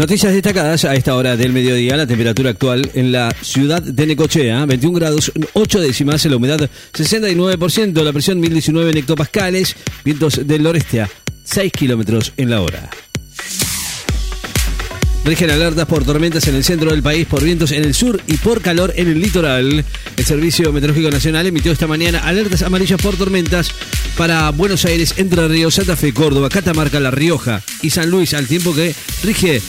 Noticias destacadas a esta hora del mediodía. La temperatura actual en la ciudad de Necochea, 21 grados 8 décimas, la humedad 69%, la presión 1019 en hectopascales, vientos del noreste a 6 kilómetros en la hora. Rigen alertas por tormentas en el centro del país, por vientos en el sur y por calor en el litoral. El Servicio Meteorológico Nacional emitió esta mañana alertas amarillas por tormentas para Buenos Aires, Entre Ríos, Santa Fe, Córdoba, Catamarca, La Rioja y San Luis, al tiempo que rige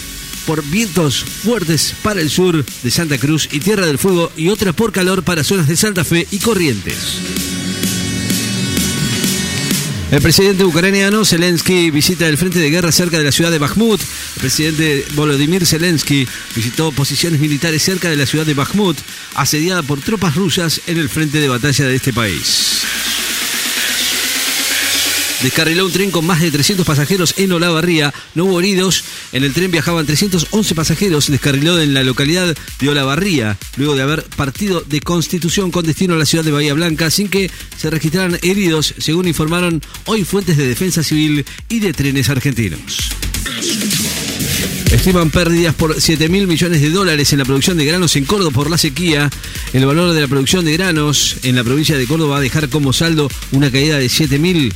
por vientos fuertes para el sur de Santa Cruz y Tierra del Fuego y otra por calor para zonas de Santa Fe y Corrientes. El presidente ucraniano Zelensky visita el frente de guerra cerca de la ciudad de Bakhmut. El presidente Volodymyr Zelensky visitó posiciones militares cerca de la ciudad de Bakhmut, asediada por tropas rusas en el frente de batalla de este país descarriló un tren con más de 300 pasajeros en Olavarría. No hubo heridos. En el tren viajaban 311 pasajeros. Descarriló en la localidad de Olavarría, luego de haber partido de Constitución con destino a la ciudad de Bahía Blanca, sin que se registraran heridos, según informaron hoy fuentes de defensa civil y de trenes argentinos. Estiman pérdidas por 7 mil millones de dólares en la producción de granos en Córdoba por la sequía. El valor de la producción de granos en la provincia de Córdoba va a dejar como saldo una caída de 7 mil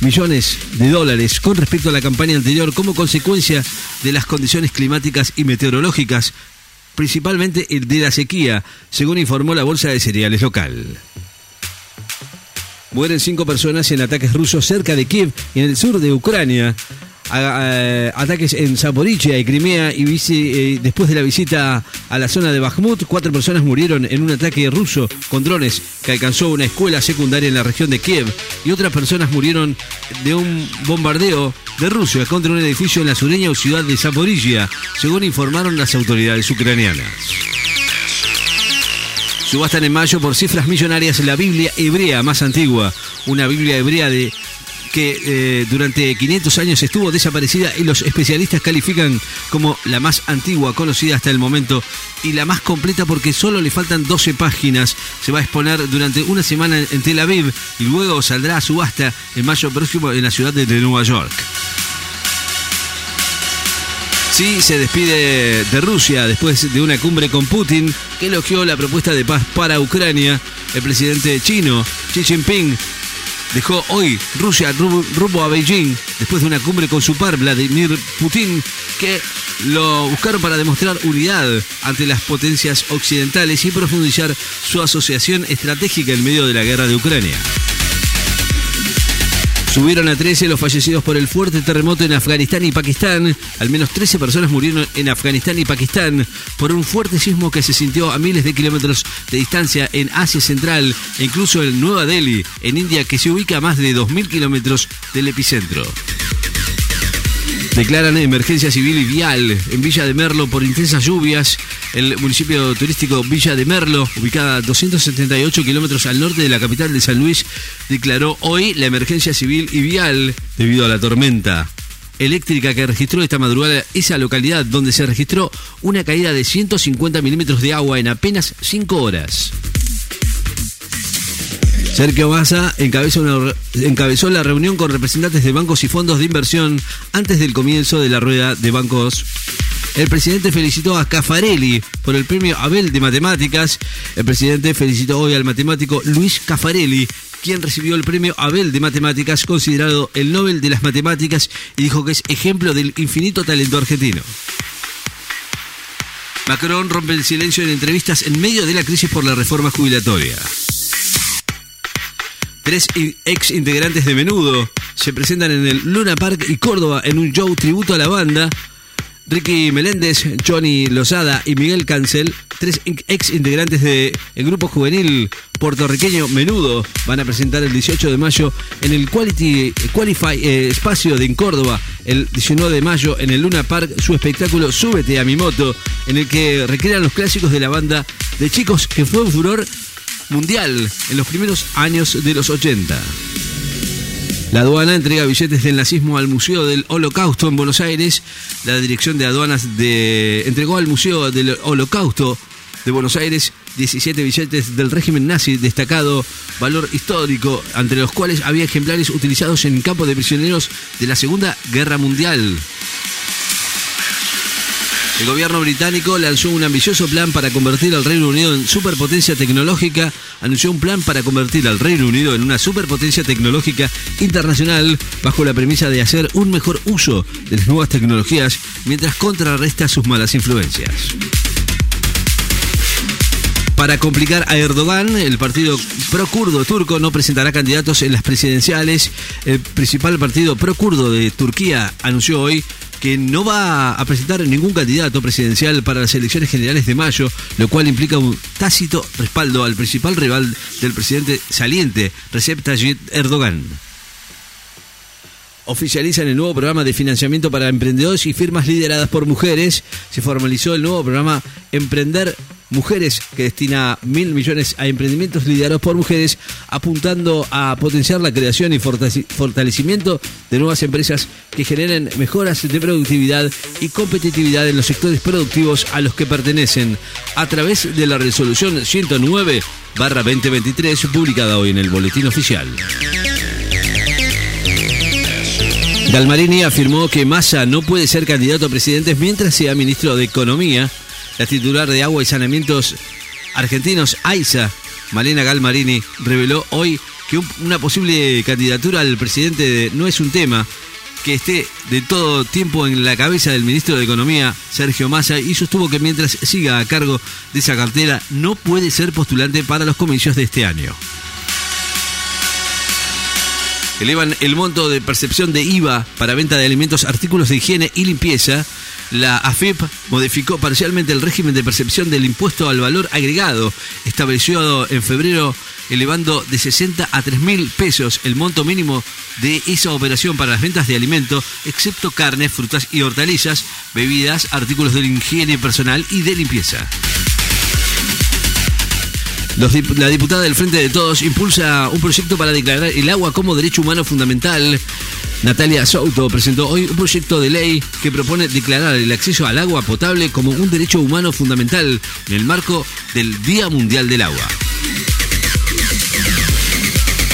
millones de dólares con respecto a la campaña anterior como consecuencia de las condiciones climáticas y meteorológicas, principalmente el de la sequía, según informó la Bolsa de Cereales local. Mueren cinco personas en ataques rusos cerca de Kiev y en el sur de Ucrania ataques en Zaporizhia y Crimea y eh, después de la visita a la zona de Bakhmut, cuatro personas murieron en un ataque ruso con drones que alcanzó una escuela secundaria en la región de Kiev y otras personas murieron de un bombardeo de Rusia contra un edificio en la sureña ciudad de Zaporizhia, según informaron las autoridades ucranianas. Subastan en mayo por cifras millonarias la Biblia hebrea más antigua, una Biblia hebrea de que eh, durante 500 años estuvo desaparecida y los especialistas califican como la más antigua conocida hasta el momento y la más completa porque solo le faltan 12 páginas. Se va a exponer durante una semana en Tel Aviv y luego saldrá a subasta en mayo próximo en la ciudad de Nueva York. Sí, se despide de Rusia después de una cumbre con Putin que elogió la propuesta de paz para Ucrania. El presidente chino, Xi Jinping, dejó hoy Rusia rumbo a Beijing después de una cumbre con su par Vladimir Putin que lo buscaron para demostrar unidad ante las potencias occidentales y profundizar su asociación estratégica en medio de la guerra de Ucrania. Subieron a 13 los fallecidos por el fuerte terremoto en Afganistán y Pakistán. Al menos 13 personas murieron en Afganistán y Pakistán por un fuerte sismo que se sintió a miles de kilómetros de distancia en Asia Central e incluso en Nueva Delhi, en India, que se ubica a más de 2.000 kilómetros del epicentro. Declaran emergencia civil y vial en Villa de Merlo por intensas lluvias. El municipio turístico Villa de Merlo, ubicada a 278 kilómetros al norte de la capital de San Luis, declaró hoy la emergencia civil y vial debido a la tormenta eléctrica que registró esta madrugada esa localidad donde se registró una caída de 150 milímetros de agua en apenas 5 horas. Sergio Massa encabezó, la reunión con representantes de bancos y fondos de inversión antes del comienzo de la rueda de bancos. El presidente felicitó a Cafarelli por el premio Abel de Matemáticas. El presidente felicitó hoy al matemático Luis Cafarelli, quien recibió el premio Abel de Matemáticas, considerado el Nobel de las Matemáticas, y dijo que es ejemplo del infinito talento argentino. Macron rompe el silencio en entrevistas en medio de la crisis por la reforma jubilatoria. Tres ex integrantes de Menudo se presentan en el Luna Park y Córdoba en un show tributo a la banda. Ricky Meléndez, Johnny Lozada y Miguel Cancel, tres ex integrantes del grupo juvenil puertorriqueño Menudo, van a presentar el 18 de mayo en el Quality Qualify eh, Espacio de Córdoba, el 19 de mayo en el Luna Park, su espectáculo Súbete a mi moto, en el que recrean los clásicos de la banda de chicos que fue un furor mundial en los primeros años de los 80. La aduana entrega billetes del nazismo al Museo del Holocausto en Buenos Aires. La Dirección de Aduanas de, entregó al Museo del Holocausto de Buenos Aires 17 billetes del régimen nazi destacado valor histórico, entre los cuales había ejemplares utilizados en campos de prisioneros de la Segunda Guerra Mundial. El gobierno británico lanzó un ambicioso plan para convertir al Reino Unido en superpotencia tecnológica. Anunció un plan para convertir al Reino Unido en una superpotencia tecnológica internacional bajo la premisa de hacer un mejor uso de las nuevas tecnologías mientras contrarresta sus malas influencias. Para complicar a Erdogan, el partido pro-kurdo turco no presentará candidatos en las presidenciales. El principal partido pro-kurdo de Turquía anunció hoy que no va a presentar ningún candidato presidencial para las elecciones generales de mayo, lo cual implica un tácito respaldo al principal rival del presidente saliente, Recep Tayyip Erdogan oficializan el nuevo programa de financiamiento para emprendedores y firmas lideradas por mujeres. Se formalizó el nuevo programa Emprender Mujeres, que destina mil millones a emprendimientos liderados por mujeres, apuntando a potenciar la creación y fortalecimiento de nuevas empresas que generen mejoras de productividad y competitividad en los sectores productivos a los que pertenecen, a través de la resolución 109 2023, publicada hoy en el Boletín Oficial. Galmarini afirmó que Massa no puede ser candidato a presidente mientras sea ministro de Economía. La titular de Agua y Saneamientos Argentinos, AISA, Malena Galmarini, reveló hoy que una posible candidatura al presidente no es un tema que esté de todo tiempo en la cabeza del ministro de Economía, Sergio Massa, y sostuvo que mientras siga a cargo de esa cartera no puede ser postulante para los comicios de este año elevan el monto de percepción de IVA para venta de alimentos, artículos de higiene y limpieza. La AFIP modificó parcialmente el régimen de percepción del impuesto al valor agregado, establecido en febrero, elevando de 60 a 3 mil pesos el monto mínimo de esa operación para las ventas de alimentos, excepto carne, frutas y hortalizas, bebidas, artículos de higiene personal y de limpieza la diputada del Frente de Todos impulsa un proyecto para declarar el agua como derecho humano fundamental. Natalia Souto presentó hoy un proyecto de ley que propone declarar el acceso al agua potable como un derecho humano fundamental en el marco del Día Mundial del Agua.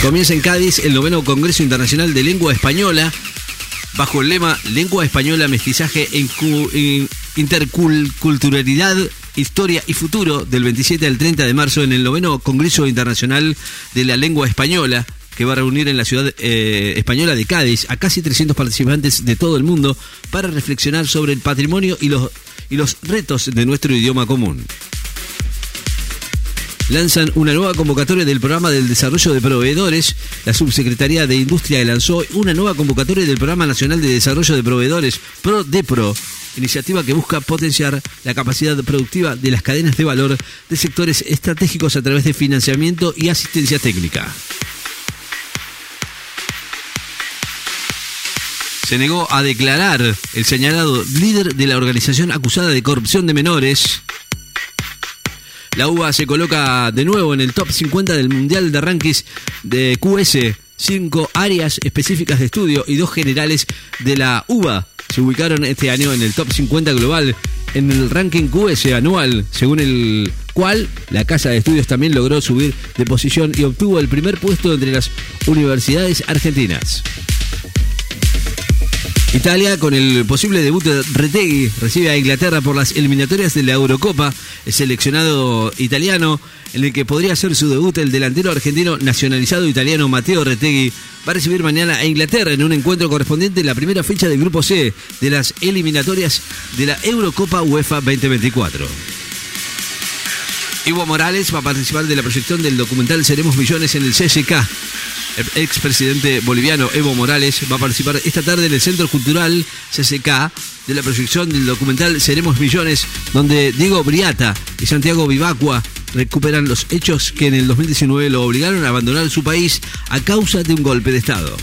Comienza en Cádiz el noveno Congreso Internacional de Lengua Española bajo el lema Lengua Española, Mestizaje e Interculturalidad Historia y Futuro del 27 al 30 de marzo en el noveno Congreso Internacional de la Lengua Española que va a reunir en la ciudad eh, española de Cádiz a casi 300 participantes de todo el mundo para reflexionar sobre el patrimonio y los, y los retos de nuestro idioma común. Lanzan una nueva convocatoria del programa del desarrollo de proveedores. La Subsecretaría de Industria lanzó una nueva convocatoria del Programa Nacional de Desarrollo de Proveedores, PRODEPRO, iniciativa que busca potenciar la capacidad productiva de las cadenas de valor de sectores estratégicos a través de financiamiento y asistencia técnica. Se negó a declarar el señalado líder de la organización acusada de corrupción de menores. La UBA se coloca de nuevo en el top 50 del Mundial de Rankings de QS. Cinco áreas específicas de estudio y dos generales de la UBA se ubicaron este año en el top 50 global en el ranking QS anual, según el cual la Casa de Estudios también logró subir de posición y obtuvo el primer puesto entre las universidades argentinas. Italia, con el posible debut de Retegui, recibe a Inglaterra por las eliminatorias de la Eurocopa. El seleccionado italiano, en el que podría ser su debut el delantero argentino nacionalizado italiano Matteo Retegui, va a recibir mañana a Inglaterra en un encuentro correspondiente a la primera fecha del Grupo C de las eliminatorias de la Eurocopa UEFA 2024. Evo Morales va a participar de la proyección del documental Seremos Millones en el CSK. El expresidente boliviano Evo Morales va a participar esta tarde en el Centro Cultural CSK de la proyección del documental Seremos Millones, donde Diego Briata y Santiago Vivacua recuperan los hechos que en el 2019 lo obligaron a abandonar su país a causa de un golpe de Estado.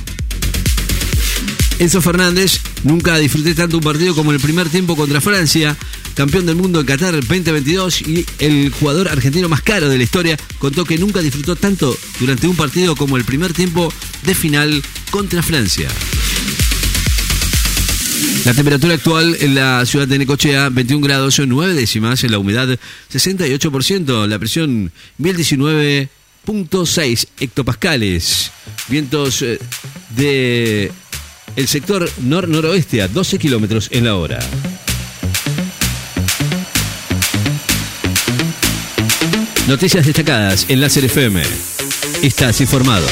Enzo Fernández, nunca disfruté tanto un partido como el primer tiempo contra Francia, campeón del mundo en Qatar 2022 y el jugador argentino más caro de la historia, contó que nunca disfrutó tanto durante un partido como el primer tiempo de final contra Francia. La temperatura actual en la ciudad de Necochea, 21 grados 9 décimas, en la humedad 68%, la presión 1019.6 hectopascales, vientos eh, de el sector nor-noroeste a 12 kilómetros en la hora. Noticias destacadas en Láser FM. Estás informado.